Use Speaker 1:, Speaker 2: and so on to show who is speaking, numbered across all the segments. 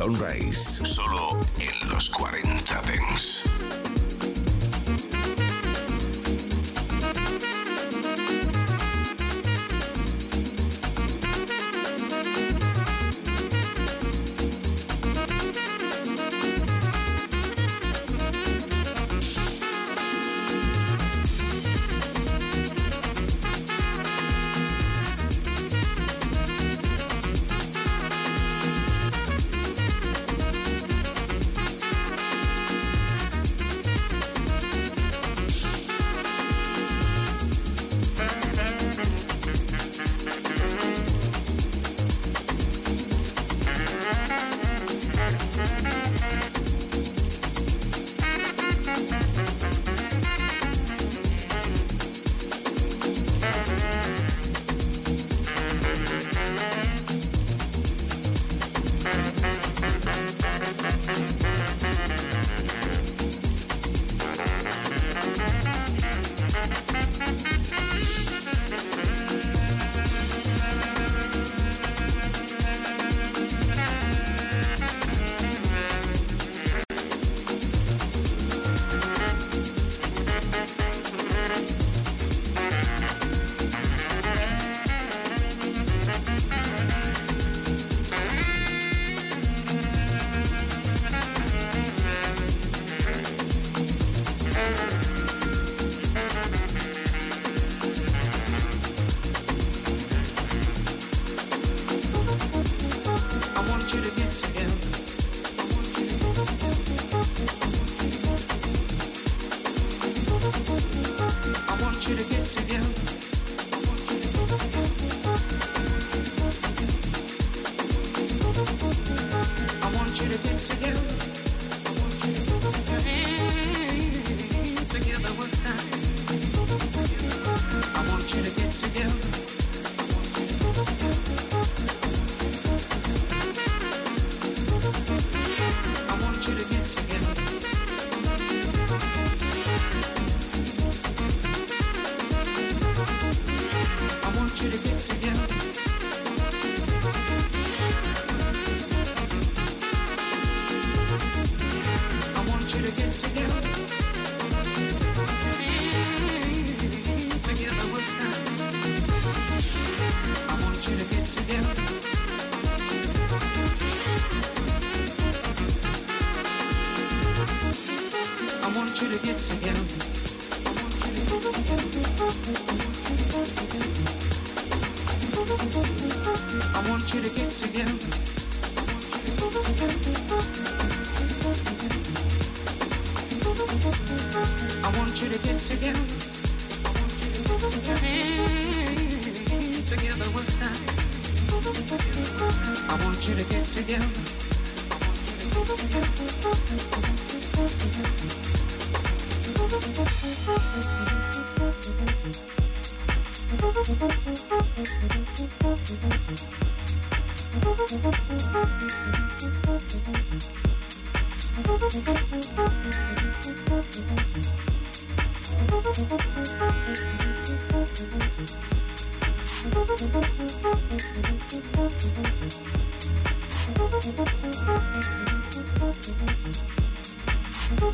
Speaker 1: Sunrise. Solo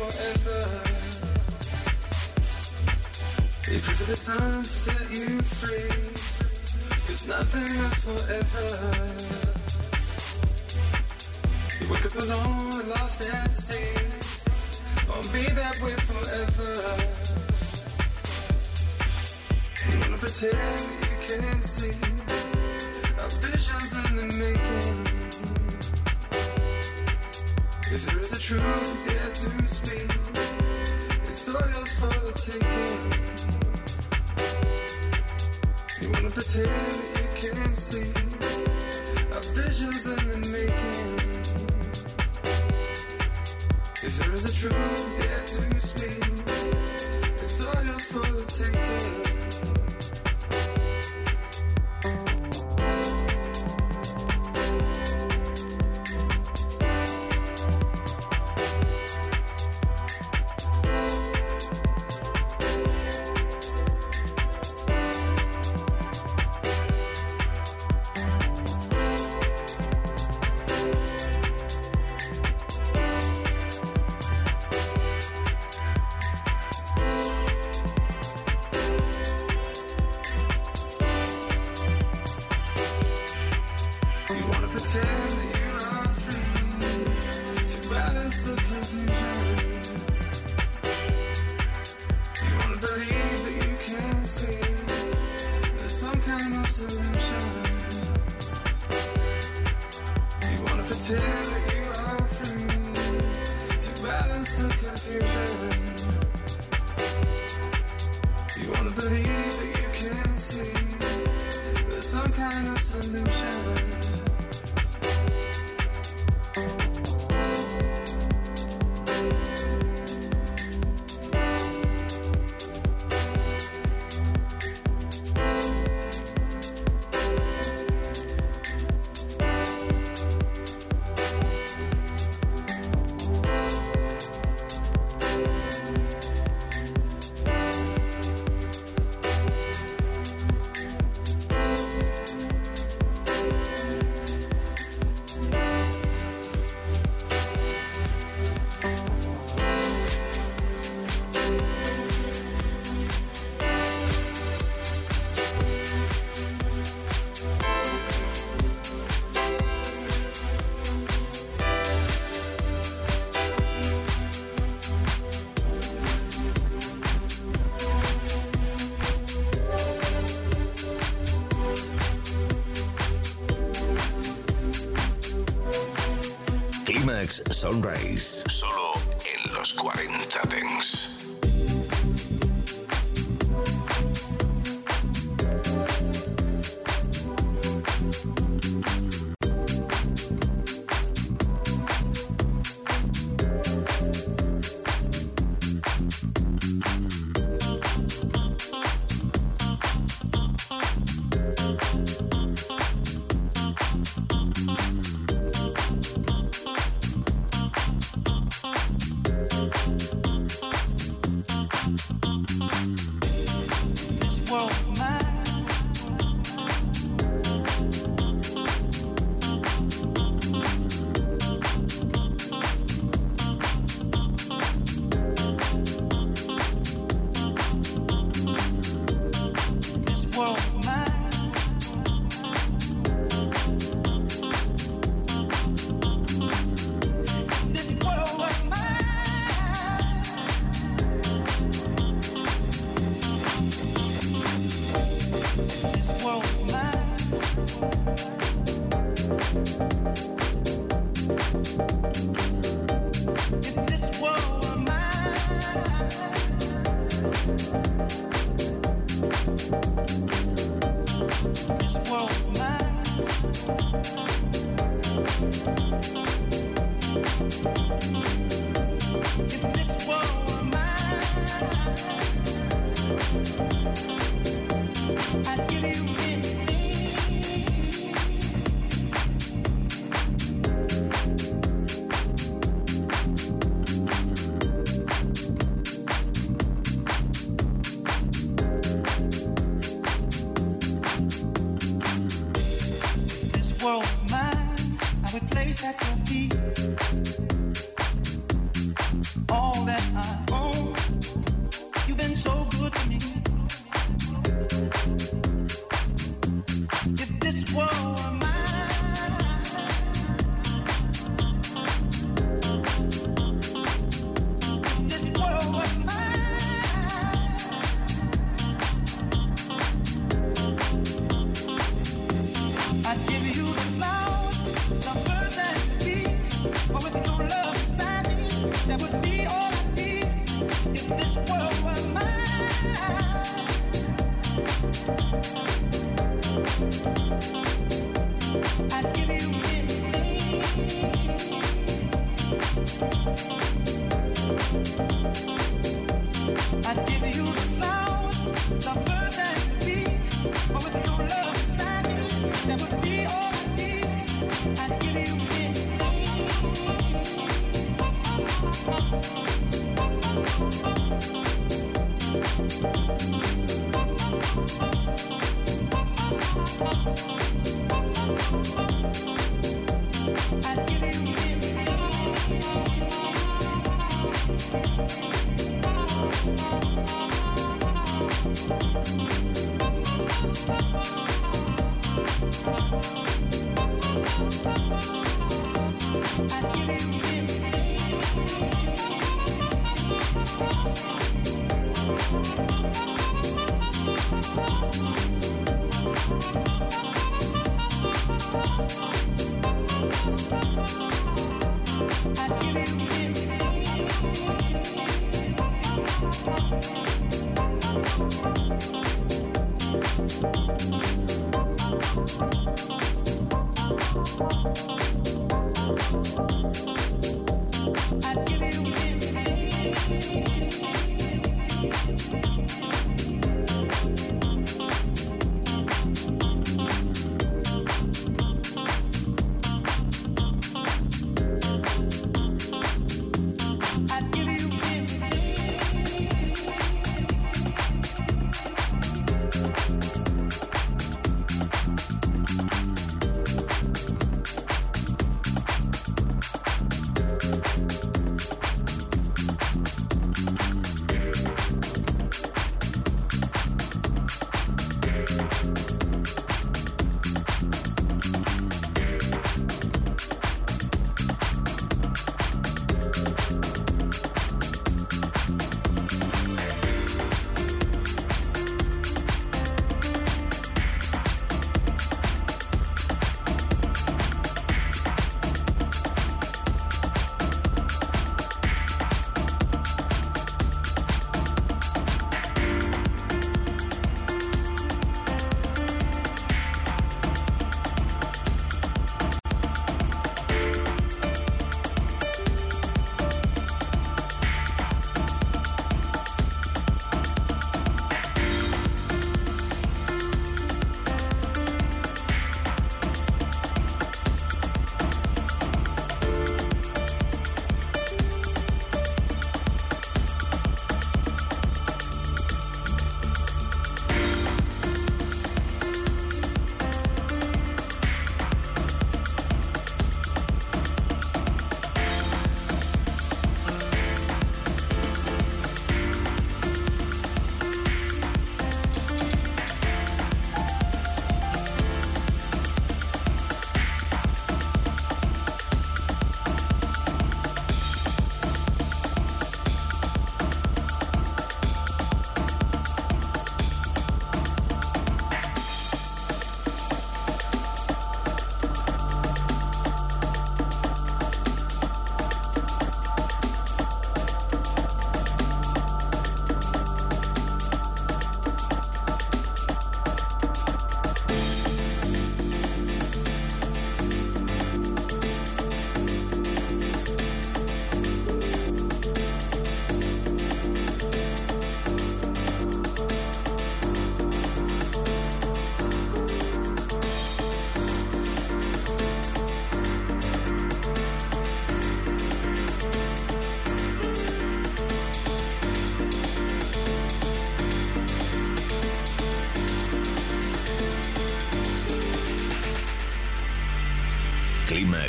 Speaker 2: Forever. You pray for the sun set you free. Cause nothing lasts forever. You wake up alone and lost at sea. Won't be that way forever wanna pretend you can't see our visions in the making. If there is a truth You wanna pretend you can't see our visions in the making. If there is a truth
Speaker 3: Sunrise. Solo I'd give you
Speaker 4: anything.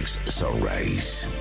Speaker 4: Sunrise.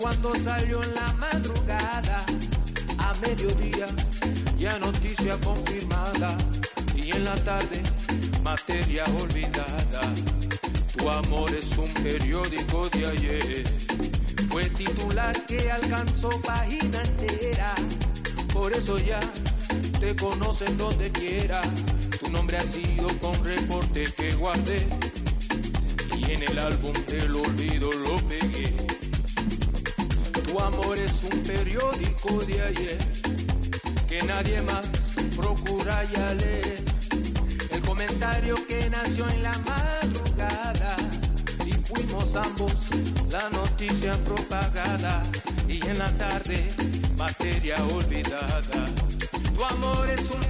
Speaker 5: Cuando salió en la madrugada, a mediodía, ya noticia confirmada. Y en la tarde, materia olvidada. Tu amor es un periódico de ayer. Fue titular que alcanzó página entera. Por eso ya te conocen donde quiera. Tu nombre ha sido con reporte que guardé. Y en el álbum del olvido lo pegué. Amor es un periódico de ayer que nadie más procura ya leer. El comentario que nació en la madrugada y fuimos ambos la noticia propagada y en la tarde materia olvidada. Tu amor es un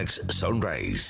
Speaker 1: Clímax Sunrise.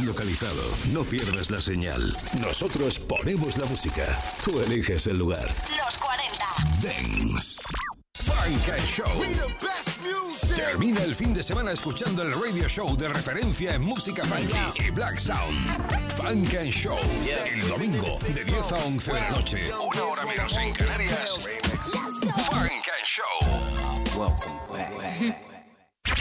Speaker 6: Localizado, no pierdas la señal. Nosotros ponemos la música. Tú eliges el lugar.
Speaker 7: Los 40.
Speaker 6: Dance. Funk and Show. Termina el fin de semana escuchando el radio show de referencia en música funky y black sound. Funk and Show. El domingo de 10 a 11 de la noche. Una hora menos en Canarias. Funk and Show.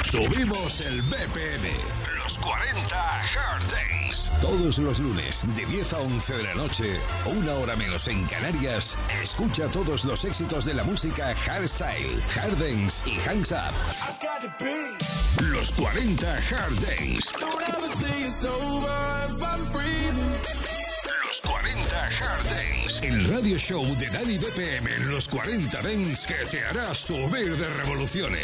Speaker 6: Subimos el BPM. 40 Hard Days. Todos los lunes de 10 a 11 de la noche, una hora menos en Canarias, escucha todos los éxitos de la música hardstyle, hard dance y hands up. Los 40 Hard Days. Los 40 Hard Days. El radio show de Dani BPM en los 40 Dance que te hará subir de revoluciones.